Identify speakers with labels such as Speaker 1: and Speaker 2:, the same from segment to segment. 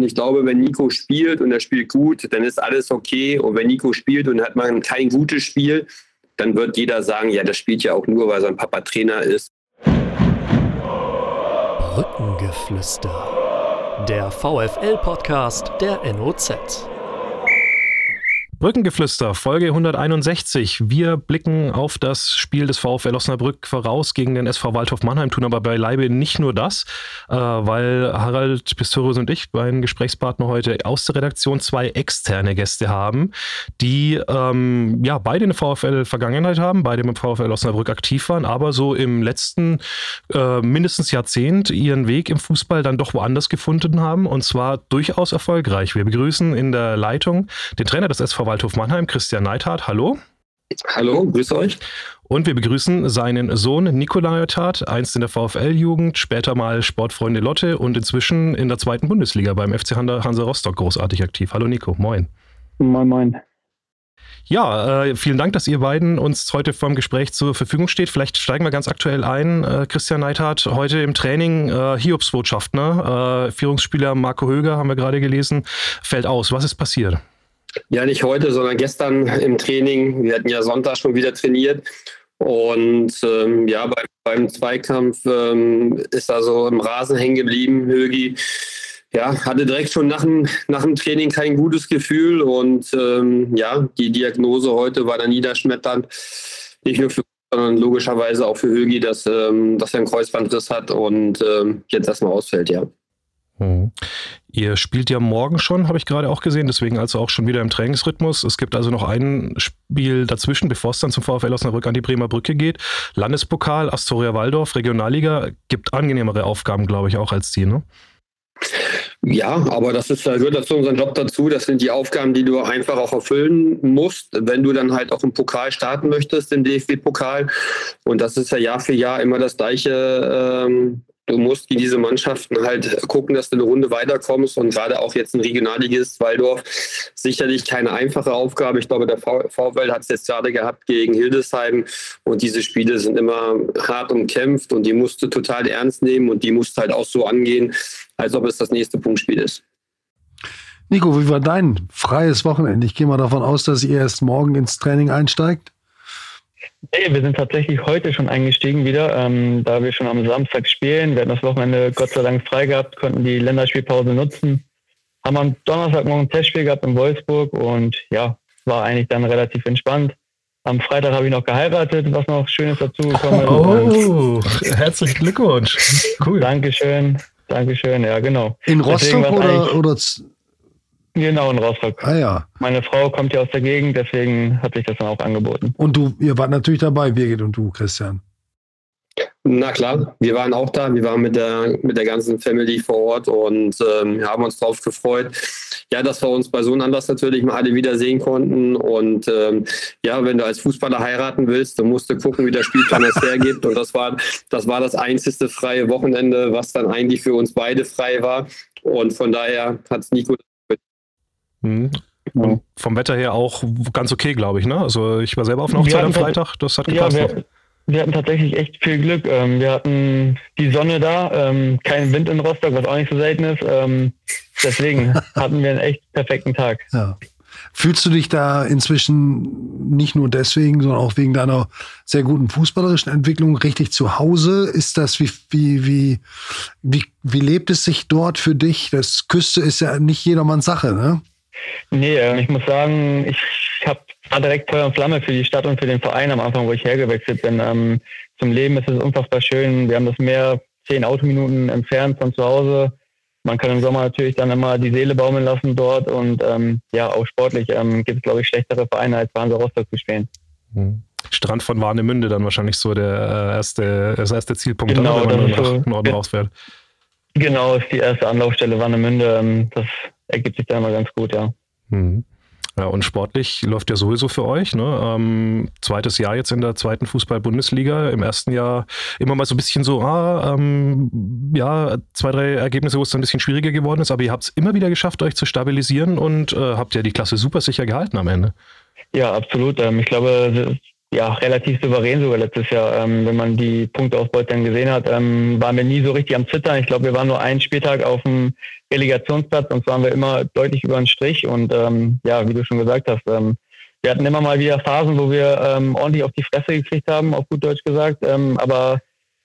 Speaker 1: Und ich glaube, wenn Nico spielt und er spielt gut, dann ist alles okay. Und wenn Nico spielt und hat man kein gutes Spiel, dann wird jeder sagen, ja, das spielt ja auch nur, weil sein Papa Trainer ist.
Speaker 2: Brückengeflüster. Der VFL-Podcast der NOZ.
Speaker 3: Brückengeflüster, Folge 161. Wir blicken auf das Spiel des VfL Osnabrück voraus gegen den SV Waldhof Mannheim, tun aber beileibe nicht nur das, äh, weil Harald Pistorius und ich, mein Gesprächspartner heute aus der Redaktion, zwei externe Gäste haben, die ähm, ja beide eine VfL-Vergangenheit haben, beide im VfL Osnabrück aktiv waren, aber so im letzten äh, mindestens Jahrzehnt ihren Weg im Fußball dann doch woanders gefunden haben und zwar durchaus erfolgreich. Wir begrüßen in der Leitung den Trainer des SV Waldhof Mannheim, Christian Neithardt. Hallo.
Speaker 1: Hallo, grüß euch.
Speaker 3: Und wir begrüßen seinen Sohn Nikolai Neithardt, einst in der VfL-Jugend, später mal Sportfreunde Lotte und inzwischen in der zweiten Bundesliga beim FC Hansa Rostock großartig aktiv. Hallo Nico, moin.
Speaker 4: Moin, moin.
Speaker 3: Ja, äh, vielen Dank, dass ihr beiden uns heute vom Gespräch zur Verfügung steht. Vielleicht steigen wir ganz aktuell ein. Äh, Christian Neithardt, heute im Training äh, Hiobsbotschafter. Äh, Führungsspieler Marco Höger, haben wir gerade gelesen, fällt aus. Was ist passiert?
Speaker 1: Ja, nicht heute, sondern gestern im Training. Wir hatten ja Sonntag schon wieder trainiert. Und ähm, ja, bei, beim Zweikampf ähm, ist also im Rasen hängen geblieben, Högi. Ja, hatte direkt schon nach dem, nach dem Training kein gutes Gefühl. Und ähm, ja, die Diagnose heute war dann niederschmetternd. Nicht nur für sondern logischerweise auch für Högi, dass, ähm, dass er einen Kreuzbandriss hat und ähm, jetzt erstmal ausfällt, ja.
Speaker 3: Mhm. Ihr spielt ja morgen schon, habe ich gerade auch gesehen, deswegen also auch schon wieder im Trainingsrhythmus. Es gibt also noch ein Spiel dazwischen, bevor es dann zum VfL Osnabrück an die Bremer Brücke geht. Landespokal, Astoria Waldorf, Regionalliga, gibt angenehmere Aufgaben, glaube ich, auch als die, ne?
Speaker 1: Ja, aber das ist, gehört dazu unserem Job dazu. Das sind die Aufgaben, die du einfach auch erfüllen musst, wenn du dann halt auch im Pokal starten möchtest, im DFB-Pokal. Und das ist ja Jahr für Jahr immer das gleiche ähm, du musst wie diese Mannschaften halt gucken, dass du eine Runde weiterkommst und gerade auch jetzt ein Regionalligist Waldorf sicherlich keine einfache Aufgabe. Ich glaube, der VfL hat es jetzt gerade gehabt gegen Hildesheim und diese Spiele sind immer hart umkämpft und die musst du total ernst nehmen und die musst du halt auch so angehen, als ob es das nächste Punktspiel ist.
Speaker 4: Nico, wie war dein freies Wochenende? Ich gehe mal davon aus, dass ihr erst morgen ins Training einsteigt.
Speaker 5: Nee, wir sind tatsächlich heute schon eingestiegen wieder, ähm, da wir schon am Samstag spielen. Wir hatten das Wochenende Gott sei Dank frei gehabt, konnten die Länderspielpause nutzen. Haben am Donnerstagmorgen ein Testspiel gehabt in Wolfsburg und ja, war eigentlich dann relativ entspannt. Am Freitag habe ich noch geheiratet, was noch Schönes dazugekommen ist.
Speaker 3: Oh, herzlichen Glückwunsch.
Speaker 5: Cool. Dankeschön, Dankeschön, ja, genau.
Speaker 4: In Rostock oder, oder
Speaker 5: Genau, in Rostock.
Speaker 4: Ah ja.
Speaker 5: Meine Frau kommt ja aus der Gegend, deswegen hat sich das dann auch angeboten.
Speaker 4: Und du, ihr wart natürlich dabei, Birgit und du, Christian.
Speaker 1: Na klar, wir waren auch da. Wir waren mit der, mit der ganzen Family vor Ort und ähm, haben uns darauf gefreut. Ja, dass wir uns bei so einem Anlass natürlich mal alle wieder sehen konnten. Und ähm, ja, wenn du als Fußballer heiraten willst, dann musst du gucken, wie der Spielplan es hergibt. Und das war, das war das einzigste freie Wochenende, was dann eigentlich für uns beide frei war. Und von daher hat es Nico
Speaker 3: Mhm. Und vom Wetter her auch ganz okay, glaube ich. Ne? Also ich war selber auf einer Hochzeit am Freitag, das hat gepasst.
Speaker 5: Ja, wir, wir, hatten tatsächlich echt viel Glück. Ähm, wir hatten die Sonne da, ähm, kein Wind in Rostock, was auch nicht so selten ist. Ähm, deswegen hatten wir einen echt perfekten Tag.
Speaker 4: Ja. Fühlst du dich da inzwischen nicht nur deswegen, sondern auch wegen deiner sehr guten fußballerischen Entwicklung richtig zu Hause? Ist das, wie, wie, wie, wie, wie lebt es sich dort für dich? Das Küste ist ja nicht jedermanns Sache, ne?
Speaker 5: Nee, ähm, ich muss sagen, ich habe war direkt Feuer und Flamme für die Stadt und für den Verein am Anfang, wo ich hergewechselt bin. Ähm, zum Leben ist es unfassbar schön. Wir haben das Meer zehn Autominuten entfernt von zu Hause. Man kann im Sommer natürlich dann immer die Seele baumeln lassen dort und ähm, ja, auch sportlich ähm, gibt es, glaube ich, schlechtere Vereine als Hansa Rostock zu spielen.
Speaker 3: Mhm. Strand von Warnemünde dann wahrscheinlich so der äh, erste, das erste Zielpunkt,
Speaker 5: genau,
Speaker 3: dann, wenn man
Speaker 5: nach
Speaker 3: so, Norden rausfährt.
Speaker 5: Genau, ist die erste Anlaufstelle Warnemünde. Ähm, das ergibt sich dann immer ganz gut, ja.
Speaker 3: Mhm. Ja, und sportlich läuft ja sowieso für euch. Ne? Ähm, zweites Jahr jetzt in der zweiten Fußball-Bundesliga. Im ersten Jahr immer mal so ein bisschen so, ah, ähm, ja, zwei, drei Ergebnisse, wo es dann ein bisschen schwieriger geworden ist, aber ihr habt es immer wieder geschafft, euch zu stabilisieren und äh, habt ja die Klasse super sicher gehalten am Ende.
Speaker 5: Ja, absolut. Ähm, ich glaube, ja, relativ souverän sogar letztes Jahr. Ähm, wenn man die Punkteausbeute dann gesehen hat, ähm, waren wir nie so richtig am Zittern. Ich glaube, wir waren nur einen Spieltag auf dem Relegationsplatz und waren wir immer deutlich über den Strich. Und ähm, ja, wie du schon gesagt hast, ähm, wir hatten immer mal wieder Phasen, wo wir ähm, ordentlich auf die Fresse gekriegt haben, auf gut Deutsch gesagt. Ähm, aber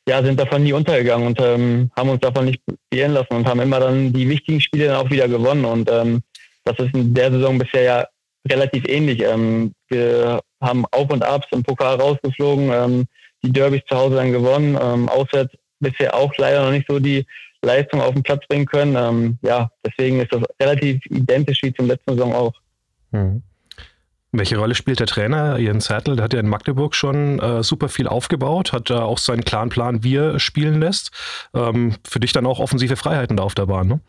Speaker 5: ja, sind davon nie untergegangen und ähm, haben uns davon nicht beirren lassen und haben immer dann die wichtigen Spiele dann auch wieder gewonnen. Und ähm, das ist in der Saison bisher ja relativ ähnlich. Ähm, wir haben Auf und Abs im Pokal rausgeflogen, ähm, die Derbys zu Hause dann gewonnen, ähm, auswärts bisher auch leider noch nicht so die Leistung auf den Platz bringen können. Ähm, ja, deswegen ist das relativ identisch wie zum letzten Saison auch.
Speaker 3: Mhm. Welche Rolle spielt der Trainer Jens Hertel? Der hat ja in Magdeburg schon äh, super viel aufgebaut, hat da auch seinen klaren Plan, wie er spielen lässt. Ähm, für dich dann auch offensive Freiheiten da auf der Bahn, ne?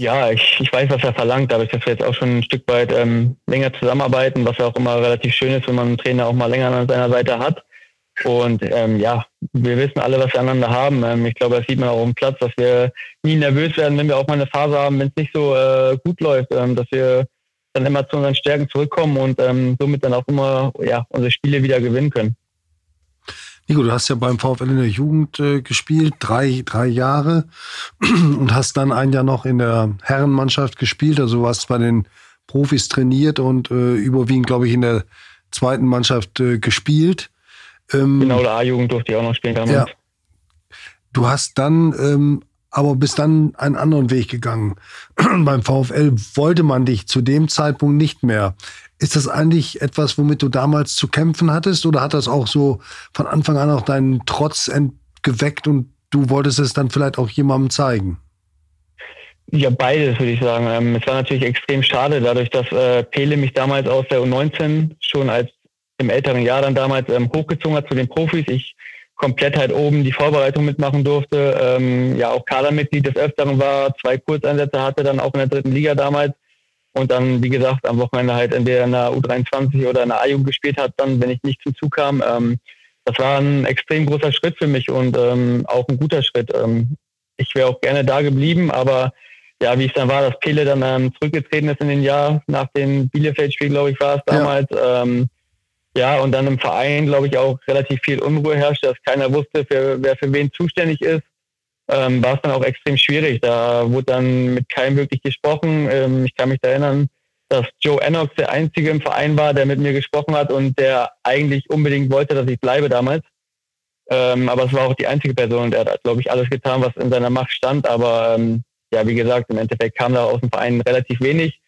Speaker 5: Ja, ich, ich weiß, was er verlangt, dadurch, dass wir jetzt auch schon ein Stück weit ähm, länger zusammenarbeiten, was ja auch immer relativ schön ist, wenn man einen Trainer auch mal länger an seiner Seite hat. Und ähm, ja, wir wissen alle, was wir aneinander haben. Ähm, ich glaube, das sieht man auch dem Platz, dass wir nie nervös werden, wenn wir auch mal eine Phase haben, wenn es nicht so äh, gut läuft, ähm, dass wir dann immer zu unseren Stärken zurückkommen und ähm, somit dann auch immer ja, unsere Spiele wieder gewinnen können.
Speaker 4: Nico, du hast ja beim VfL in der Jugend äh, gespielt, drei, drei Jahre und hast dann ein Jahr noch in der Herrenmannschaft gespielt. Also warst bei den Profis trainiert und äh, überwiegend, glaube ich, in der zweiten Mannschaft äh, gespielt.
Speaker 5: Ähm, genau, der A-Jugend durfte ich auch noch spielen damals. Ja.
Speaker 4: Du hast dann ähm, aber bis dann einen anderen Weg gegangen. Beim VfL wollte man dich zu dem Zeitpunkt nicht mehr. Ist das eigentlich etwas, womit du damals zu kämpfen hattest oder hat das auch so von Anfang an auch deinen Trotz geweckt und du wolltest es dann vielleicht auch jemandem zeigen?
Speaker 5: Ja, beides würde ich sagen. Ähm, es war natürlich extrem schade, dadurch, dass äh, Pele mich damals aus der U19 schon als im älteren Jahr dann damals ähm, hochgezogen hat zu den Profis. Ich komplett halt oben die Vorbereitung mitmachen durfte, ähm, ja auch Kadermitglied des Öfteren war, zwei Kurzeinsätze hatte dann auch in der dritten Liga damals und dann, wie gesagt, am Wochenende halt entweder in der U23 oder in der A-Jugend gespielt hat, dann, wenn ich nicht zum Zug kam. Ähm, das war ein extrem großer Schritt für mich und ähm, auch ein guter Schritt. Ähm, ich wäre auch gerne da geblieben, aber ja, wie es dann war, dass Pele dann ähm, zurückgetreten ist in den Jahr nach dem Bielefeld-Spiel, glaube ich, war es damals. Ja. Ähm, ja, und dann im Verein, glaube ich, auch relativ viel Unruhe herrscht, dass keiner wusste, für, wer für wen zuständig ist ähm, war es dann auch extrem schwierig. Da wurde dann mit keinem wirklich gesprochen. Ähm, ich kann mich da erinnern, dass Joe Ennox der Einzige im Verein war, der mit mir gesprochen hat und der eigentlich unbedingt wollte, dass ich bleibe damals. Ähm, aber es war auch die einzige Person, der hat, glaube ich, alles getan, was in seiner Macht stand. Aber ähm, ja, wie gesagt, im Endeffekt kam da aus dem Verein relativ wenig.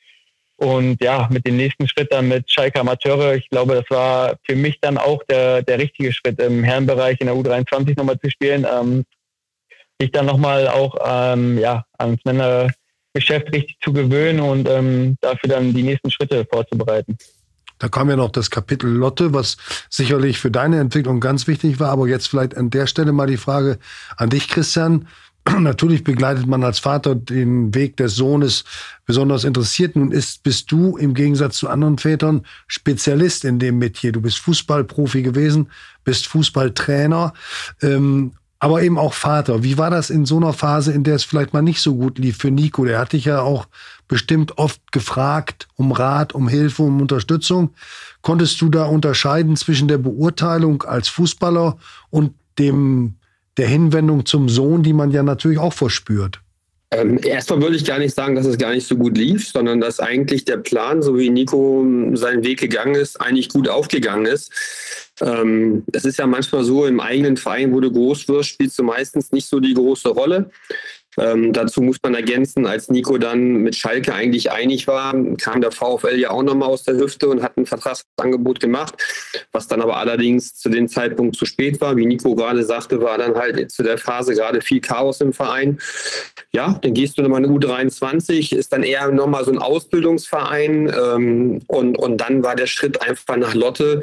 Speaker 5: Und ja, mit dem nächsten Schritt dann mit Schalke Amateure, ich glaube, das war für mich dann auch der, der richtige Schritt im Herrenbereich in der U23 nochmal zu spielen. Ähm, sich dann nochmal auch ähm, ja, ans Männergeschäft richtig zu gewöhnen und ähm, dafür dann die nächsten Schritte vorzubereiten.
Speaker 4: Da kam ja noch das Kapitel Lotte, was sicherlich für deine Entwicklung ganz wichtig war. Aber jetzt vielleicht an der Stelle mal die Frage an dich, Christian. Natürlich begleitet man als Vater den Weg des Sohnes besonders interessiert. Nun ist, bist du im Gegensatz zu anderen Vätern Spezialist in dem Metier. Du bist Fußballprofi gewesen, bist Fußballtrainer. Ähm, aber eben auch Vater. Wie war das in so einer Phase, in der es vielleicht mal nicht so gut lief für Nico? Der hat dich ja auch bestimmt oft gefragt um Rat, um Hilfe, um Unterstützung. Konntest du da unterscheiden zwischen der Beurteilung als Fußballer und dem, der Hinwendung zum Sohn, die man ja natürlich auch verspürt?
Speaker 1: Ähm, erstmal würde ich gar nicht sagen, dass es gar nicht so gut lief, sondern dass eigentlich der Plan, so wie Nico seinen Weg gegangen ist, eigentlich gut aufgegangen ist. Ähm, das ist ja manchmal so, im eigenen Verein, wo du groß wirst, spielst du meistens nicht so die große Rolle. Ähm, dazu muss man ergänzen, als Nico dann mit Schalke eigentlich einig war, kam der VfL ja auch nochmal aus der Hüfte und hat ein Vertragsangebot gemacht, was dann aber allerdings zu dem Zeitpunkt zu spät war. Wie Nico gerade sagte, war dann halt zu der Phase gerade viel Chaos im Verein. Ja, dann gehst du nochmal in U23, ist dann eher nochmal so ein Ausbildungsverein ähm, und, und dann war der Schritt einfach nach Lotte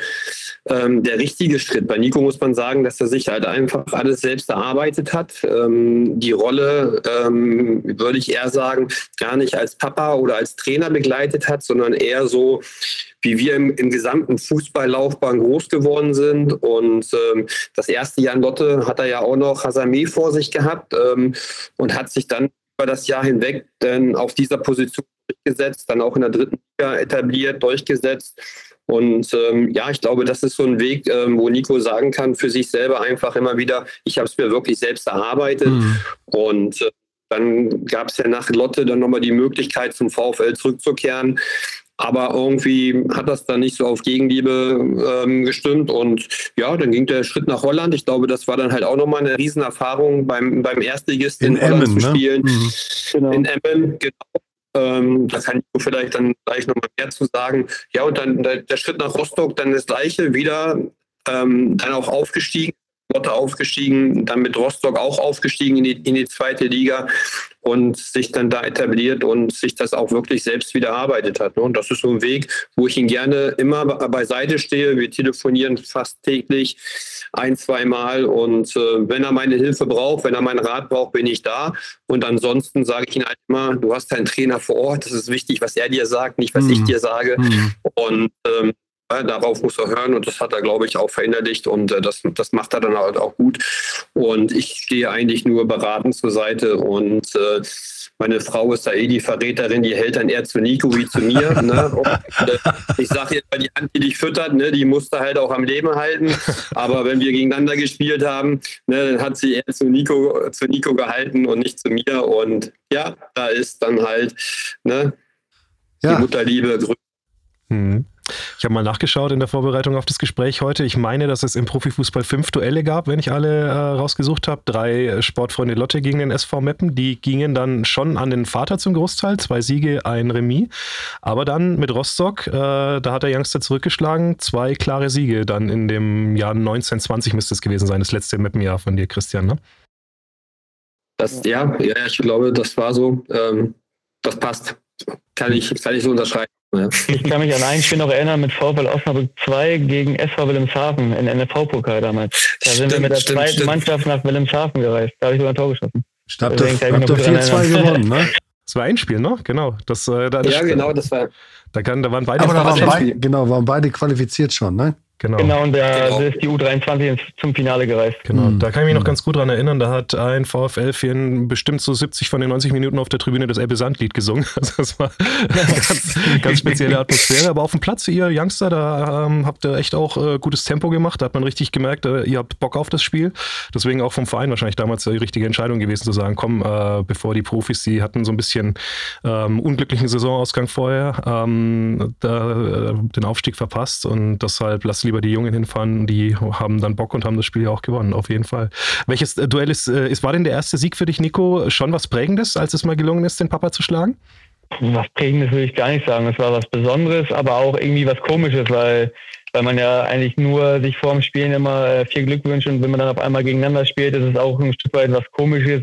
Speaker 1: ähm, der richtige Schritt. Bei Nico muss man sagen, dass er sich halt einfach alles selbst erarbeitet hat. Ähm, die Rolle ähm, würde ich eher sagen, gar nicht als Papa oder als Trainer begleitet hat, sondern eher so, wie wir im, im gesamten Fußballlaufbahn groß geworden sind. Und ähm, das erste Jahr in Lotte hat er ja auch noch Hasame vor sich gehabt ähm, und hat sich dann über das Jahr hinweg dann auf dieser Position durchgesetzt, dann auch in der dritten Liga etabliert, durchgesetzt. Und ähm, ja, ich glaube, das ist so ein Weg, ähm, wo Nico sagen kann für sich selber einfach immer wieder, ich habe es mir wirklich selbst erarbeitet. Mhm. Und äh, dann gab es ja nach Lotte dann nochmal die Möglichkeit, zum VfL zurückzukehren. Aber irgendwie hat das dann nicht so auf Gegenliebe ähm, gestimmt. Und ja, dann ging der Schritt nach Holland. Ich glaube, das war dann halt auch nochmal eine Riesenerfahrung beim, beim Erstligist in, in Holland Emmen, zu ne? spielen. Ne? Mhm. Genau. In Emmen, genau. Ähm, da kann ich vielleicht dann gleich nochmal mehr zu sagen. Ja, und dann der, der, Schritt nach Rostock, dann das gleiche, wieder ähm, dann auch aufgestiegen, Lotte aufgestiegen, dann mit Rostock auch aufgestiegen in die, in die zweite Liga und sich dann da etabliert und sich das auch wirklich selbst wieder erarbeitet hat. Ne? Und das ist so ein Weg, wo ich ihn gerne immer beiseite stehe. Wir telefonieren fast täglich ein, zwei Mal und äh, wenn er meine Hilfe braucht, wenn er meinen Rat braucht, bin ich da. Und ansonsten sage ich ihm halt immer, du hast deinen Trainer vor Ort, das ist wichtig, was er dir sagt, nicht was mhm. ich dir sage. Mhm. Und ähm, darauf muss er hören und das hat er, glaube ich, auch verinnerlicht und äh, das, das macht er dann halt auch gut. Und ich stehe eigentlich nur beratend zur Seite und äh, meine Frau ist da eh die Verräterin, die hält dann eher zu Nico wie zu mir. Ne? Und, äh, ich sage jetzt mal, die Hand, die dich füttert, ne, die musste halt auch am Leben halten. Aber wenn wir gegeneinander gespielt haben, ne, dann hat sie eher zu Nico, zu Nico gehalten und nicht zu mir. Und ja, da ist dann halt ne, ja. die Mutterliebe größer.
Speaker 3: Hm. Ich habe mal nachgeschaut in der Vorbereitung auf das Gespräch heute. Ich meine, dass es im Profifußball fünf Duelle gab, wenn ich alle äh, rausgesucht habe. Drei Sportfreunde Lotte gegen den SV Meppen. Die gingen dann schon an den Vater zum Großteil. Zwei Siege, ein Remis. Aber dann mit Rostock, äh, da hat der Youngster zurückgeschlagen. Zwei klare Siege dann in dem Jahr 1920 müsste es gewesen sein. Das letzte Meppenjahr von dir, Christian, ne?
Speaker 1: Das, ja, ja, ich glaube, das war so. Ähm, das passt. Kann ich, kann ich so unterschreiben.
Speaker 5: Ja. Ich kann mich an ein Spiel noch erinnern mit VfL Osnabrück 2 gegen SV Wilhelmshaven in NFV-Pokal damals. Da sind wir mit der stimmt, zweiten stimmt. Mannschaft nach Wilhelmshaven gereist. Da habe ich sogar ein Tor geschossen.
Speaker 4: Habt ihr 4-2 gewonnen, ne?
Speaker 3: Das war ein Spiel, ne? Genau. Das,
Speaker 1: äh, da, ja, genau, das war.
Speaker 3: Da, kann, da waren beide.
Speaker 4: Aber da waren beide, genau, waren beide qualifiziert schon, ne?
Speaker 5: Genau. genau, und der, genau. ist die U23 zum Finale gereist.
Speaker 3: Genau, mhm. da kann ich mich noch hm. ganz gut dran erinnern. Da hat ein VfL-Fan bestimmt so 70 von den 90 Minuten auf der Tribüne das Ebbe Sand-Lied gesungen. Also das war eine ganz, ganz spezielle Atmosphäre. Aber auf dem Platz, ihr Youngster, da ähm, habt ihr echt auch äh, gutes Tempo gemacht. Da hat man richtig gemerkt, äh, ihr habt Bock auf das Spiel. Deswegen auch vom Verein wahrscheinlich damals die richtige Entscheidung gewesen zu sagen, komm, äh, bevor die Profis, die hatten so ein bisschen ähm, unglücklichen Saisonausgang vorher, ähm, da, äh, den Aufstieg verpasst und deshalb lass lieber die Jungen hinfahren, die haben dann Bock und haben das Spiel ja auch gewonnen, auf jeden Fall. Welches äh, Duell ist, äh, ist, war denn der erste Sieg für dich, Nico, schon was Prägendes, als es mal gelungen ist, den Papa zu schlagen?
Speaker 5: Was Prägendes würde ich gar nicht sagen. Es war was Besonderes, aber auch irgendwie was Komisches, weil, weil man ja eigentlich nur sich vor dem Spielen immer äh, viel Glück wünscht und wenn man dann auf einmal gegeneinander spielt, ist es auch ein Stück weit was Komisches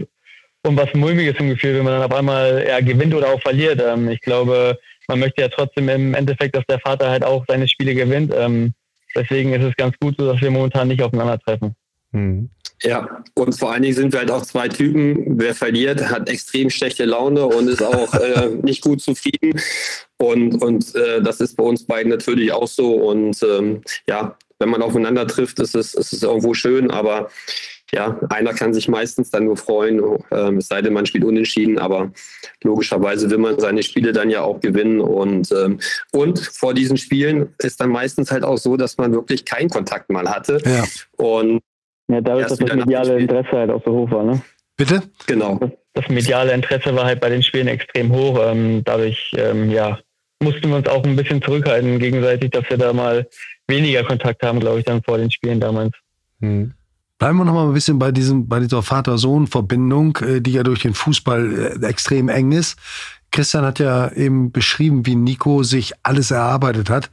Speaker 5: und was Mulmiges im Gefühl, wenn man dann auf einmal ja, gewinnt oder auch verliert. Ähm, ich glaube, man möchte ja trotzdem im Endeffekt, dass der Vater halt auch seine Spiele gewinnt. Ähm, Deswegen ist es ganz gut so, dass wir momentan nicht aufeinandertreffen.
Speaker 1: Hm. Ja, und vor allen Dingen sind wir halt auch zwei Typen. Wer verliert, hat extrem schlechte Laune und ist auch äh, nicht gut zufrieden. Und, und äh, das ist bei uns beiden natürlich auch so. Und ähm, ja, wenn man aufeinander trifft, ist es, ist es irgendwo schön, aber ja, einer kann sich meistens dann nur freuen, äh, es sei denn, man spielt unentschieden, aber logischerweise will man seine Spiele dann ja auch gewinnen. Und, ähm, und vor diesen Spielen ist dann meistens halt auch so, dass man wirklich keinen Kontakt mal hatte. Ja. Und
Speaker 5: ja, dadurch, dass das mediale Interesse halt auch so hoch war, ne?
Speaker 4: Bitte?
Speaker 1: Genau.
Speaker 5: Das, das mediale Interesse war halt bei den Spielen extrem hoch. Ähm, dadurch, ähm, ja, mussten wir uns auch ein bisschen zurückhalten gegenseitig, dass wir da mal weniger Kontakt haben, glaube ich, dann vor den Spielen damals. Hm.
Speaker 4: Bleiben wir noch mal ein bisschen bei diesem, bei dieser Vater-Sohn-Verbindung, äh, die ja durch den Fußball äh, extrem eng ist. Christian hat ja eben beschrieben, wie Nico sich alles erarbeitet hat.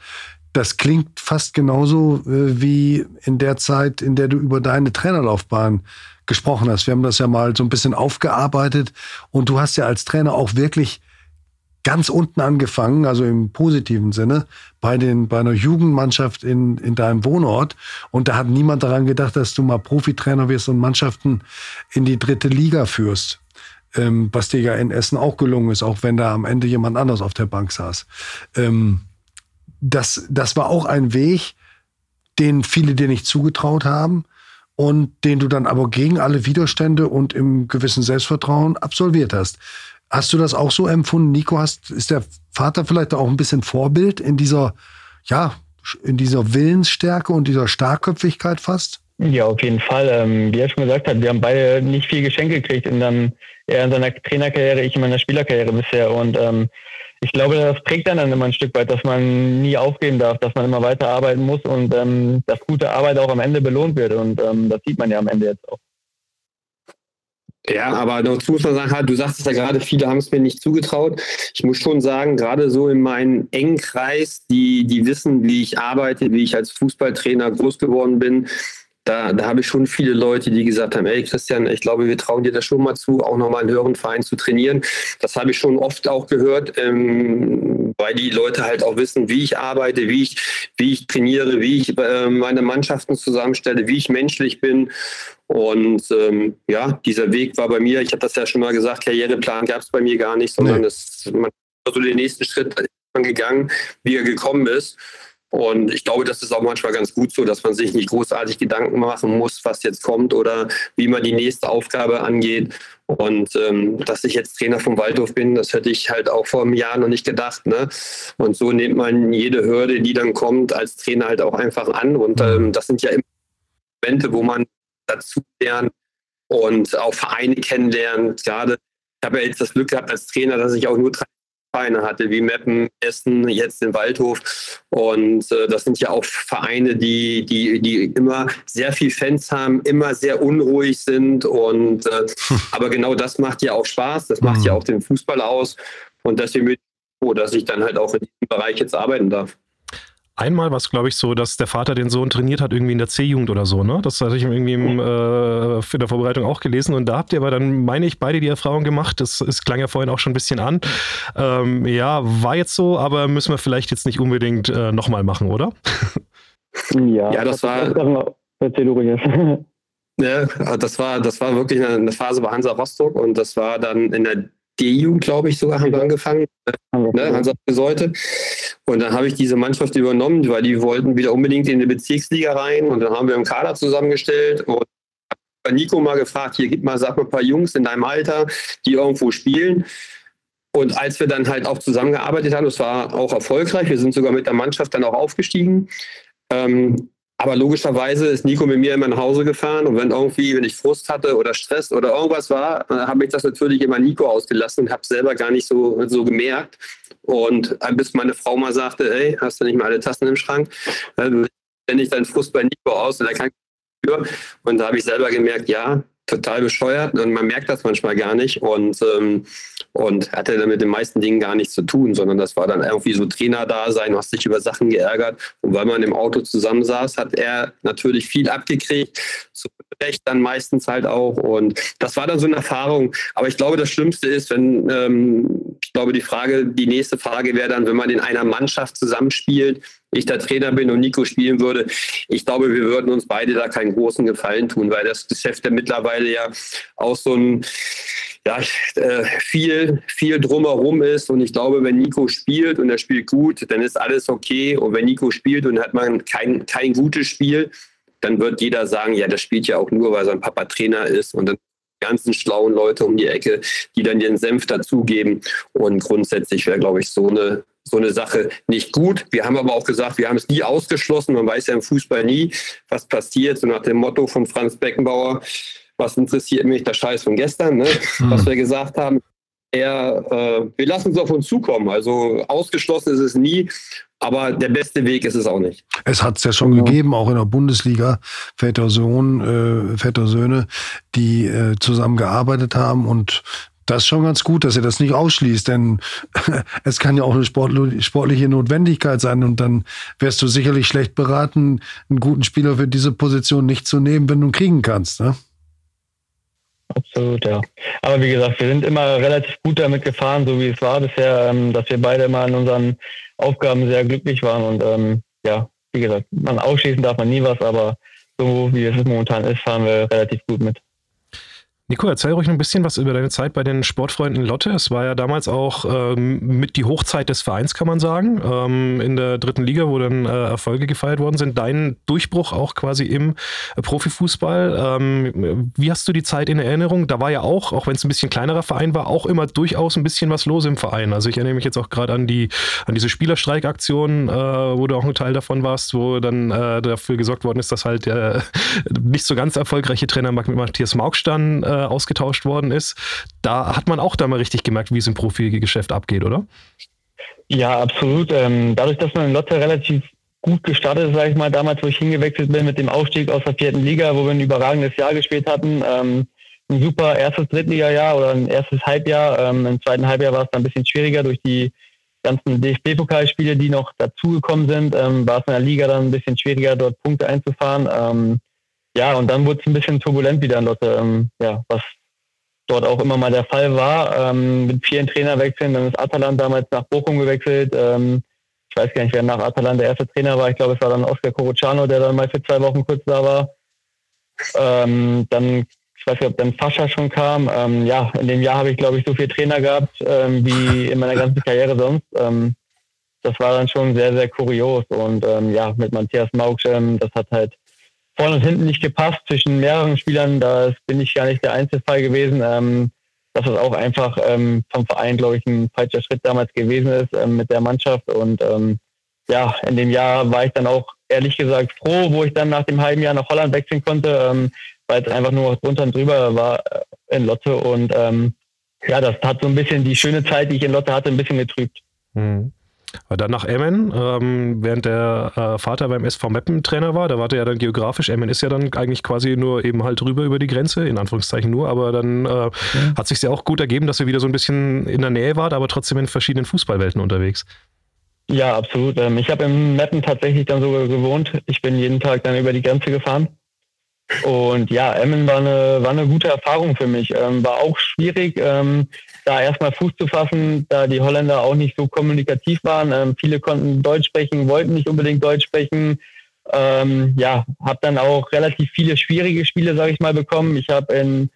Speaker 4: Das klingt fast genauso äh, wie in der Zeit, in der du über deine Trainerlaufbahn gesprochen hast. Wir haben das ja mal so ein bisschen aufgearbeitet und du hast ja als Trainer auch wirklich ganz unten angefangen, also im positiven Sinne, bei, den, bei einer Jugendmannschaft in, in deinem Wohnort. Und da hat niemand daran gedacht, dass du mal Profitrainer wirst und Mannschaften in die dritte Liga führst. Ähm, was dir ja in Essen auch gelungen ist, auch wenn da am Ende jemand anders auf der Bank saß. Ähm, das, das war auch ein Weg, den viele dir nicht zugetraut haben und den du dann aber gegen alle Widerstände und im gewissen Selbstvertrauen absolviert hast. Hast du das auch so empfunden, Nico? Hast, ist der Vater vielleicht auch ein bisschen Vorbild in dieser, ja, in dieser Willensstärke und dieser Starkköpfigkeit fast?
Speaker 5: Ja, auf jeden Fall. Ähm, wie er schon gesagt hat, wir haben beide nicht viel Geschenke gekriegt und dann er in seiner Trainerkarriere, ich in meiner Spielerkarriere bisher. Und ähm, ich glaube, das prägt dann, dann immer ein Stück weit, dass man nie aufgeben darf, dass man immer weiter arbeiten muss und ähm, dass gute Arbeit auch am Ende belohnt wird. Und ähm, das sieht man ja am Ende jetzt auch.
Speaker 1: Ja, aber dazu muss man sagen, halt, du sagst es ja gerade, viele haben es mir nicht zugetraut. Ich muss schon sagen, gerade so in meinem engen Kreis, die, die wissen, wie ich arbeite, wie ich als Fußballtrainer groß geworden bin, da, da habe ich schon viele Leute, die gesagt haben, ey Christian, ich glaube, wir trauen dir das schon mal zu, auch nochmal einen höheren Verein zu trainieren. Das habe ich schon oft auch gehört, ähm, weil die Leute halt auch wissen, wie ich arbeite, wie ich, wie ich trainiere, wie ich äh, meine Mannschaften zusammenstelle, wie ich menschlich bin. Und ähm, ja, dieser Weg war bei mir, ich habe das ja schon mal gesagt, Karriereplan gab es bei mir gar nicht, sondern nee. das, man so den nächsten Schritt gegangen, wie er gekommen ist. Und ich glaube, das ist auch manchmal ganz gut so, dass man sich nicht großartig Gedanken machen muss, was jetzt kommt oder wie man die nächste Aufgabe angeht. Und ähm, dass ich jetzt Trainer vom Waldhof bin, das hätte ich halt auch vor einem Jahr noch nicht gedacht. Ne? Und so nimmt man jede Hürde, die dann kommt, als Trainer halt auch einfach an. Und ähm, das sind ja immer Momente, wo man dazu lernt und auch Vereine kennenlernt. Gerade ich habe ja jetzt das Glück gehabt als Trainer, dass ich auch nur drei Vereine hatte, wie Meppen, Essen, jetzt den Waldhof. Und äh, das sind ja auch Vereine, die, die, die immer sehr viel Fans haben, immer sehr unruhig sind. Und äh, aber genau das macht ja auch Spaß, das macht ja mhm. auch den Fußball aus. Und deswegen bin ich froh, dass ich dann halt auch in diesem Bereich jetzt arbeiten darf.
Speaker 3: Einmal war es, glaube ich, so, dass der Vater den Sohn trainiert hat, irgendwie in der C-Jugend oder so, ne? Das hatte ich irgendwie im, äh, in der Vorbereitung auch gelesen. Und da habt ihr aber dann, meine ich, beide die Erfahrung gemacht. Das, das klang ja vorhin auch schon ein bisschen an. Ähm, ja, war jetzt so, aber müssen wir vielleicht jetzt nicht unbedingt äh, nochmal machen, oder?
Speaker 1: Ja, ja das, das war. Erzähl du. Ja, das war, das war wirklich eine Phase bei Hansa Rostock und das war dann in der D-Jugend, glaube ich, sogar haben wir angefangen, ne, Hansa Besäute. Und dann habe ich diese Mannschaft übernommen, weil die wollten wieder unbedingt in die Bezirksliga rein. Und dann haben wir einen Kader zusammengestellt und bei Nico mal gefragt, hier gib mal, sag mal ein paar Jungs in deinem Alter, die irgendwo spielen. Und als wir dann halt auch zusammengearbeitet haben, das war auch erfolgreich, wir sind sogar mit der Mannschaft dann auch aufgestiegen, ähm, aber logischerweise ist Nico mit mir immer nach Hause gefahren und wenn irgendwie, wenn ich Frust hatte oder Stress oder irgendwas war, habe ich das natürlich immer Nico ausgelassen und habe selber gar nicht so, so gemerkt. Und bis meine Frau mal sagte, hey, hast du nicht mal alle Tassen im Schrank? Dann ich deinen Frust bei Nico aus und er kann und da habe ich selber gemerkt, ja, total bescheuert und man merkt das manchmal gar nicht und, ähm, und hatte dann mit den meisten Dingen gar nichts zu tun, sondern das war dann irgendwie so Trainer da sein, hast dich über Sachen geärgert. Und weil man im Auto zusammensaß, hat er natürlich viel abgekriegt, zu Recht dann meistens halt auch. Und das war dann so eine Erfahrung, aber ich glaube, das Schlimmste ist, wenn, ähm, ich glaube, die Frage, die nächste Frage wäre dann, wenn man in einer Mannschaft zusammenspielt, ich der Trainer bin und Nico spielen würde, ich glaube, wir würden uns beide da keinen großen Gefallen tun, weil das Geschäft ja mittlerweile ja auch so ein ja, äh, viel, viel drumherum ist. Und ich glaube, wenn Nico spielt und er spielt gut, dann ist alles okay. Und wenn Nico spielt und hat man kein, kein gutes Spiel, dann wird jeder sagen, ja, das spielt ja auch nur, weil sein Papa Trainer ist. Und dann ganzen schlauen Leute um die Ecke, die dann ihren Senf dazugeben. Und grundsätzlich wäre, glaube ich, so eine, so eine Sache nicht gut. Wir haben aber auch gesagt, wir haben es nie ausgeschlossen. Man weiß ja im Fußball nie, was passiert. So nach dem Motto von Franz Beckenbauer, was interessiert mich der Scheiß von gestern, ne? Hm. was wir gesagt haben. Er, äh, wir lassen es auf uns zukommen. Also ausgeschlossen ist es nie, aber der beste Weg ist es auch nicht.
Speaker 4: Es hat es ja schon ja. gegeben, auch in der Bundesliga, Väter, Sohn, äh, Väter, Söhne, die äh, zusammengearbeitet haben und das ist schon ganz gut, dass er das nicht ausschließt, denn es kann ja auch eine sportliche Notwendigkeit sein und dann wärst du sicherlich schlecht beraten, einen guten Spieler für diese Position nicht zu nehmen, wenn du ihn kriegen kannst. Ne?
Speaker 5: Absolut, ja. Aber wie gesagt, wir sind immer relativ gut damit gefahren, so wie es war bisher, ähm, dass wir beide immer in unseren Aufgaben sehr glücklich waren. Und ähm, ja, wie gesagt, man ausschließen darf man nie was, aber so wie es momentan ist, fahren wir relativ gut mit.
Speaker 3: Nico, erzähl ruhig ein bisschen was über deine Zeit bei den Sportfreunden Lotte. Es war ja damals auch ähm, mit die Hochzeit des Vereins, kann man sagen, ähm, in der dritten Liga, wo dann äh, Erfolge gefeiert worden sind. Dein Durchbruch auch quasi im äh, Profifußball. Ähm, wie hast du die Zeit in Erinnerung? Da war ja auch, auch wenn es ein bisschen kleinerer Verein war, auch immer durchaus ein bisschen was los im Verein. Also ich erinnere mich jetzt auch gerade an die an diese Spielerstreikaktion, äh, wo du auch ein Teil davon warst, wo dann äh, dafür gesorgt worden ist, dass halt der nicht so ganz erfolgreiche Trainer Matthias Maugstein äh, ausgetauscht worden ist. Da hat man auch da mal richtig gemerkt, wie es im Profigeschäft abgeht, oder?
Speaker 5: Ja, absolut. Ähm, dadurch, dass man in Lotte relativ gut gestartet ist, sage ich mal, damals, wo ich hingewechselt bin mit dem Aufstieg aus der vierten Liga, wo wir ein überragendes Jahr gespielt hatten. Ähm, ein super erstes Drittliga-Jahr oder ein erstes Halbjahr. Ähm, Im zweiten Halbjahr war es dann ein bisschen schwieriger durch die ganzen DFB-Pokalspiele, die noch dazugekommen sind. Ähm, war es in der Liga dann ein bisschen schwieriger, dort Punkte einzufahren. Ähm, ja, und dann wurde es ein bisschen turbulent wieder in Lotte, ähm, ja, was dort auch immer mal der Fall war. Ähm, mit vielen Trainerwechseln, dann ist Atalant damals nach Bochum gewechselt. Ähm, ich weiß gar nicht, wer nach Atalant der erste Trainer war. Ich glaube, es war dann Oscar Corrucciano, der dann mal für zwei Wochen kurz da war. Ähm, dann, ich weiß nicht, ob dann Fascha schon kam. Ähm, ja, in dem Jahr habe ich, glaube ich, so viele Trainer gehabt ähm, wie in meiner ganzen Karriere sonst. Ähm, das war dann schon sehr, sehr kurios. Und ähm, ja, mit Matthias Maugsch, das hat halt vorne und hinten nicht gepasst zwischen mehreren Spielern. Da bin ich gar nicht der Einzelfall gewesen. Ähm, dass es auch einfach ähm, vom Verein, glaube ich, ein falscher Schritt damals gewesen ist ähm, mit der Mannschaft. Und ähm, ja, in dem Jahr war ich dann auch ehrlich gesagt froh, wo ich dann nach dem halben Jahr nach Holland wechseln konnte, ähm, weil es einfach nur drunter und drüber war äh, in Lotte. Und ähm, ja, das hat so ein bisschen die schöne Zeit, die ich in Lotte hatte, ein bisschen getrübt. Mhm.
Speaker 3: Dann nach Emmen, ähm, während der äh, Vater beim SV Meppen Trainer war, da war der ja dann geografisch. Emmen ist ja dann eigentlich quasi nur eben halt rüber über die Grenze, in Anführungszeichen nur, aber dann äh, ja. hat sich ja auch gut ergeben, dass ihr wieder so ein bisschen in der Nähe wart, aber trotzdem in verschiedenen Fußballwelten unterwegs.
Speaker 5: Ja, absolut. Ähm, ich habe im Meppen tatsächlich dann sogar gewohnt. Ich bin jeden Tag dann über die Grenze gefahren. Und ja, Emmen war eine, war eine gute Erfahrung für mich. Ähm, war auch schwierig. Ähm, da erstmal Fuß zu fassen, da die Holländer auch nicht so kommunikativ waren. Ähm, viele konnten Deutsch sprechen, wollten nicht unbedingt Deutsch sprechen. Ähm, ja, habe dann auch relativ viele schwierige Spiele, sage ich mal, bekommen. Ich habe in,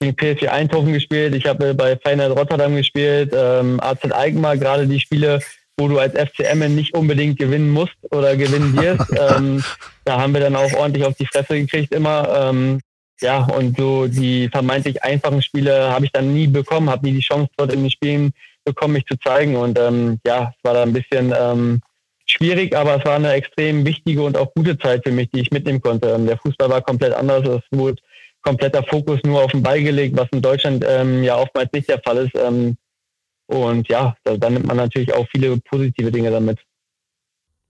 Speaker 5: in PSV Eindhoven gespielt, ich habe bei Feyenoord Rotterdam gespielt, ähm, AZ Alkmaar, gerade die Spiele, wo du als FCM nicht unbedingt gewinnen musst oder gewinnen wirst. ähm, da haben wir dann auch ordentlich auf die Fresse gekriegt immer. Ähm, ja, und so die vermeintlich einfachen Spiele habe ich dann nie bekommen, habe nie die Chance dort in den Spielen bekommen, mich zu zeigen. Und ähm, ja, es war da ein bisschen ähm, schwierig, aber es war eine extrem wichtige und auch gute Zeit für mich, die ich mitnehmen konnte. Ähm, der Fußball war komplett anders. Es wurde kompletter Fokus nur auf den Ball gelegt, was in Deutschland ähm, ja oftmals nicht der Fall ist. Ähm, und ja, da, da nimmt man natürlich auch viele positive Dinge damit.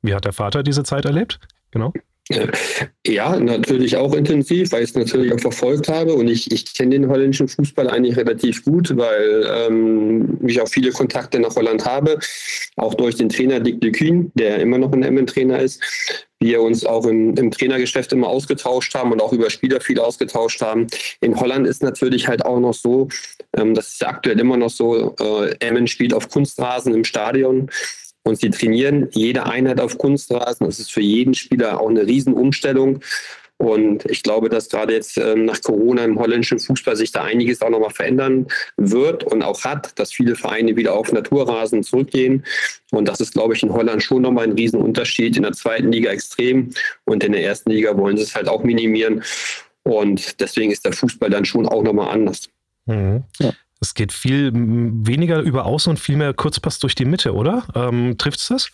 Speaker 3: Wie hat der Vater diese Zeit erlebt? Genau.
Speaker 1: Ja, natürlich auch intensiv, weil ich es natürlich auch verfolgt habe. Und ich, ich kenne den holländischen Fußball eigentlich relativ gut, weil ähm, ich auch viele Kontakte nach Holland habe, auch durch den Trainer Dick de Kuhn, der immer noch ein Emmen-Trainer ist, wir uns auch im, im, Trainergeschäft immer ausgetauscht haben und auch über Spieler viel ausgetauscht haben. In Holland ist natürlich halt auch noch so, ähm, das ist aktuell immer noch so, äh, Emmen spielt auf Kunstrasen im Stadion und sie trainieren jede Einheit auf Kunstrasen. Das ist für jeden Spieler auch eine Riesenumstellung. Und ich glaube, dass gerade jetzt ähm, nach Corona im holländischen Fußball sich da einiges auch nochmal verändern wird und auch hat, dass viele Vereine wieder auf Naturrasen zurückgehen. Und das ist, glaube ich, in Holland schon nochmal ein Riesenunterschied. In der zweiten Liga extrem und in der ersten Liga wollen sie es halt auch minimieren. Und deswegen ist der Fußball dann schon auch nochmal anders.
Speaker 3: Mhm. Ja. Es geht viel weniger über Außen und viel mehr Kurzpass durch die Mitte, oder? Ähm, Trifft es das?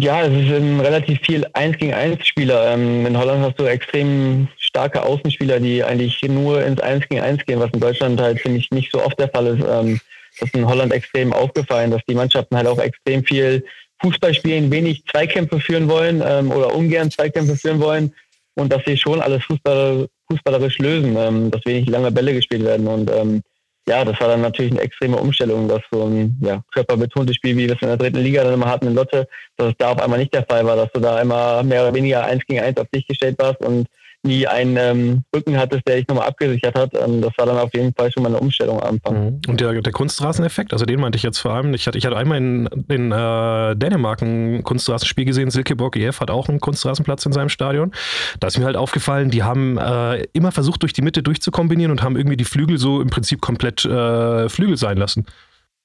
Speaker 5: Ja, es ist relativ viel 1 gegen 1 Spieler. Ähm, in Holland hast du extrem starke Außenspieler, die eigentlich nur ins 1 gegen 1 gehen, was in Deutschland halt, finde ich, nicht so oft der Fall ist. Ähm, das ist in Holland extrem aufgefallen, dass die Mannschaften halt auch extrem viel Fußball spielen, wenig Zweikämpfe führen wollen ähm, oder ungern Zweikämpfe führen wollen und dass sie schon alles Fußball, fußballerisch lösen, ähm, dass wenig lange Bälle gespielt werden. Und ähm, ja, das war dann natürlich eine extreme Umstellung, dass so ein ja, körperbetontes Spiel, wie wir es in der dritten Liga dann immer hatten in Lotte, dass es da auf einmal nicht der Fall war, dass du da immer mehr oder weniger eins gegen eins auf dich gestellt warst und nie einen ähm, Rücken hattest, der dich nochmal abgesichert hat. Ähm, das war dann auf jeden Fall schon mal eine Umstellung am Anfang.
Speaker 3: Mhm. Und der, der Kunstraseneffekt, also den meinte ich jetzt vor allem. Ich hatte, ich hatte einmal in, in äh, Dänemark ein Kunstrasenspiel gesehen. Silkeborg EF hat auch einen Kunstrasenplatz in seinem Stadion. Da ist mir halt aufgefallen, die haben äh, immer versucht, durch die Mitte durchzukombinieren und haben irgendwie die Flügel so im Prinzip komplett äh, Flügel sein lassen.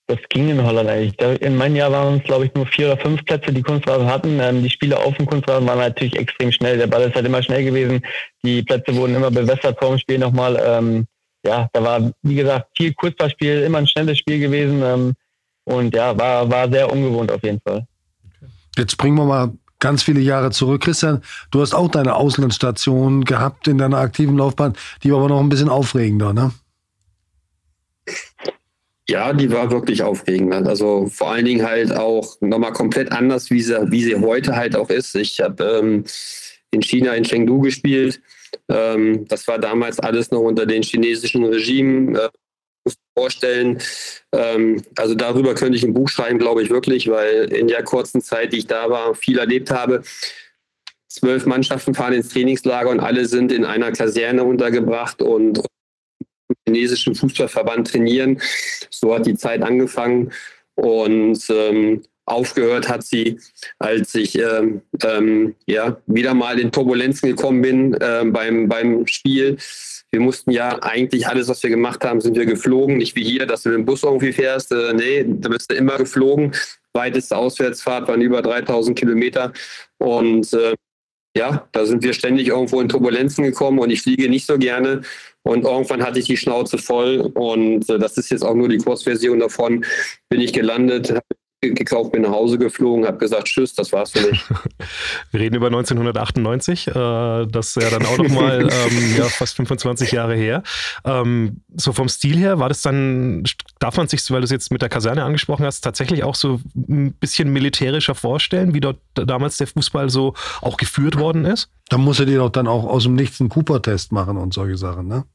Speaker 5: Das ging in Holland eigentlich. In meinem Jahr waren es, glaube ich, nur vier oder fünf Plätze, die Kunstrasen hatten. Ähm, die Spiele auf dem Kunstrasen waren natürlich extrem schnell. Der Ball ist halt immer schnell gewesen. Die Plätze wurden immer bewässert vor dem Spiel nochmal. Ähm, ja, da war, wie gesagt, viel Kurzballspiel, immer ein schnelles Spiel gewesen. Ähm, und ja, war, war sehr ungewohnt auf jeden Fall.
Speaker 4: Jetzt bringen wir mal ganz viele Jahre zurück. Christian, du hast auch deine Auslandsstation gehabt in deiner aktiven Laufbahn. Die war aber noch ein bisschen aufregender, ne?
Speaker 1: Ja, die war wirklich aufregend. Also vor allen Dingen halt auch nochmal komplett anders, wie sie, wie sie heute halt auch ist. Ich habe ähm, in China in Chengdu gespielt. Ähm, das war damals alles noch unter den chinesischen Regimen. Äh, vorstellen. Ähm, also darüber könnte ich ein Buch schreiben, glaube ich wirklich, weil in der kurzen Zeit, die ich da war, viel erlebt habe. Zwölf Mannschaften fahren ins Trainingslager und alle sind in einer Kaserne untergebracht und chinesischen Fußballverband trainieren. So hat die Zeit angefangen und ähm, aufgehört hat sie, als ich ähm, ähm, ja, wieder mal in Turbulenzen gekommen bin äh, beim, beim Spiel. Wir mussten ja eigentlich alles, was wir gemacht haben, sind wir geflogen. Nicht wie hier, dass du mit dem Bus irgendwie fährst. Äh, nee, da bist du immer geflogen. Weiteste Auswärtsfahrt waren über 3000 Kilometer. Und äh, ja, da sind wir ständig irgendwo in Turbulenzen gekommen und ich fliege nicht so gerne. Und irgendwann hatte ich die Schnauze voll und äh, das ist jetzt auch nur die Kurzversion davon. Bin ich gelandet, habe gekauft, bin nach Hause geflogen, habe gesagt, tschüss, das war's für mich.
Speaker 3: Wir reden über 1998, äh, das ist ja dann auch nochmal ähm, ja, fast 25 Jahre her. Ähm, so vom Stil her, war das dann, darf man sich, weil du es jetzt mit der Kaserne angesprochen hast, tatsächlich auch so ein bisschen militärischer vorstellen, wie dort damals der Fußball so auch geführt worden ist?
Speaker 4: Da muss er dir doch dann auch aus dem Nichts einen Cooper-Test machen und solche Sachen, ne?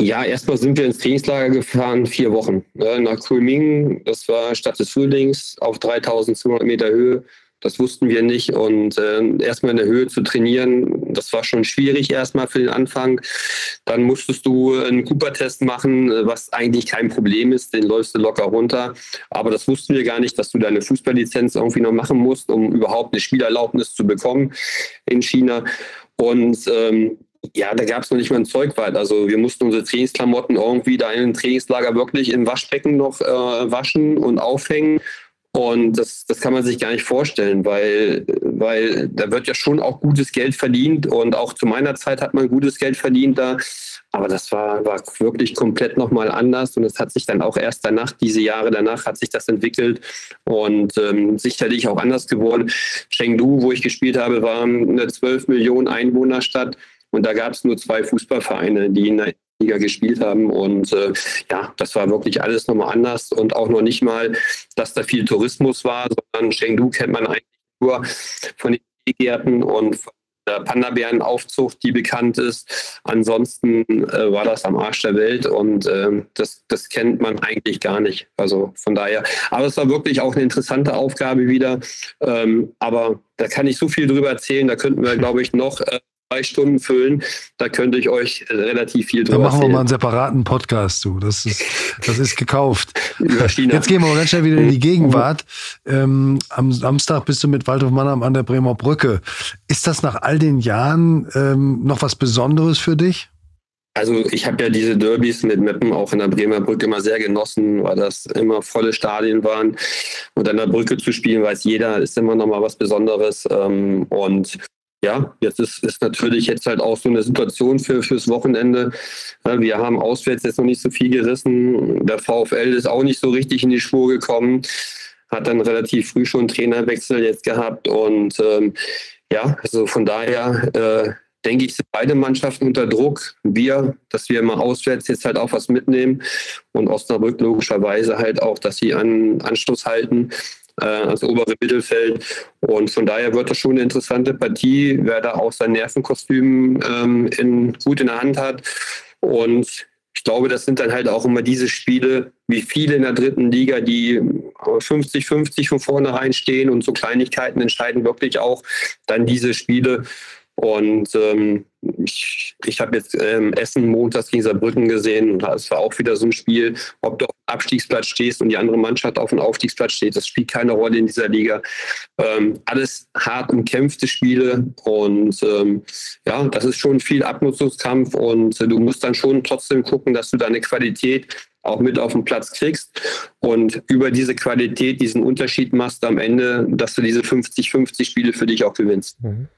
Speaker 1: Ja, erstmal sind wir ins Trainingslager gefahren, vier Wochen. Ne, nach Kulming, das war Stadt des Frühlings, auf 3200 Meter Höhe. Das wussten wir nicht. Und äh, erstmal in der Höhe zu trainieren, das war schon schwierig erstmal für den Anfang. Dann musstest du einen Cooper-Test machen, was eigentlich kein Problem ist. Den läufst du locker runter. Aber das wussten wir gar nicht, dass du deine Fußballlizenz irgendwie noch machen musst, um überhaupt eine Spielerlaubnis zu bekommen in China. Und ähm, ja, da gab es noch nicht mal ein Zeugwald. Also wir mussten unsere Trainingsklamotten irgendwie da in einem Trainingslager wirklich im Waschbecken noch äh, waschen und aufhängen. Und das, das kann man sich gar nicht vorstellen, weil, weil da wird ja schon auch gutes Geld verdient. Und auch zu meiner Zeit hat man gutes Geld verdient da. Aber das war, war wirklich komplett nochmal anders. Und es hat sich dann auch erst danach, diese Jahre danach, hat sich das entwickelt und ähm, sicherlich auch anders geworden. Chengdu, wo ich gespielt habe, war eine 12 Millionen Einwohnerstadt. Und da gab es nur zwei Fußballvereine, die in der Liga gespielt haben. Und äh, ja, das war wirklich alles nochmal anders und auch noch nicht mal, dass da viel Tourismus war, sondern Chengdu kennt man eigentlich nur von den Gärten und von der Panda-Bären-Aufzucht, die bekannt ist. Ansonsten äh, war das am Arsch der Welt und äh, das, das kennt man eigentlich gar nicht. Also von daher, aber es war wirklich auch eine interessante Aufgabe wieder. Ähm, aber da kann ich so viel drüber erzählen, da könnten wir, glaube ich, noch äh, zwei Stunden füllen. Da könnte ich euch relativ viel
Speaker 4: drüber Da machen wir mal einen separaten Podcast du. Das ist, das ist gekauft. Jetzt gehen wir mal ganz schnell wieder in die Gegenwart. Ähm, am Samstag bist du mit Waldhof Mannheim an der Bremer Brücke. Ist das nach all den Jahren ähm, noch was Besonderes für dich?
Speaker 1: Also ich habe ja diese Derbys mit Meppen auch in der Bremer Brücke immer sehr genossen, weil das immer volle Stadien waren. Und an der Brücke zu spielen, weiß jeder, ist immer noch mal was Besonderes. Ähm, und ja, jetzt ist, ist natürlich jetzt halt auch so eine Situation für, fürs Wochenende. Wir haben auswärts jetzt noch nicht so viel gerissen. Der VfL ist auch nicht so richtig in die Spur gekommen. Hat dann relativ früh schon einen Trainerwechsel jetzt gehabt. Und ähm, ja, also von daher äh, denke ich, sind beide Mannschaften unter Druck. Wir, dass wir mal auswärts jetzt halt auch was mitnehmen und Osnabrück logischerweise halt auch, dass sie an Anschluss halten äh, also obere Mittelfeld. Und von daher wird das schon eine interessante Partie, wer da auch sein Nervenkostüm ähm, in, gut in der Hand hat. Und ich glaube, das sind dann halt auch immer diese Spiele, wie viele in der dritten Liga, die 50-50 von vornherein stehen und so Kleinigkeiten entscheiden wirklich auch dann diese Spiele. Und ähm, ich, ich habe jetzt ähm, Essen montags gegen Saarbrücken gesehen und es war auch wieder so ein Spiel, ob du auf dem Abstiegsplatz stehst und die andere Mannschaft auf dem Aufstiegsplatz steht. Das spielt keine Rolle in dieser Liga. Ähm, alles hart umkämpfte Spiele und ähm, ja, das ist schon viel Abnutzungskampf und äh, du musst dann schon trotzdem gucken, dass du deine Qualität auch mit auf den Platz kriegst und über diese Qualität diesen Unterschied machst am Ende, dass du diese 50-50 Spiele für dich auch gewinnst. Mhm.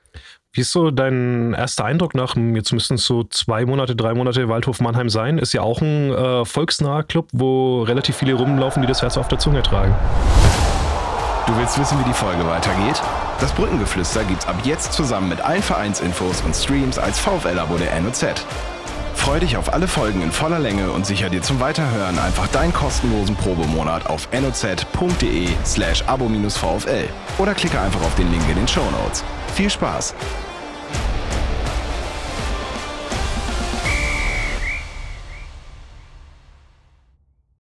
Speaker 3: Wie ist so dein erster Eindruck nach, jetzt müssten es so zwei Monate, drei Monate Waldhof Mannheim sein? Ist ja auch ein äh, volksnaher Club, wo relativ viele rumlaufen, die das Herz auf der Zunge tragen.
Speaker 6: Du willst wissen, wie die Folge weitergeht? Das Brückengeflüster gibt's ab jetzt zusammen mit allen Vereinsinfos und Streams als VfL-Abo der NOZ. Freu dich auf alle Folgen in voller Länge und sicher dir zum Weiterhören einfach deinen kostenlosen Probemonat auf noz.de slash abo-vfl oder klicke einfach auf den Link in den Show Notes. Viel Spaß!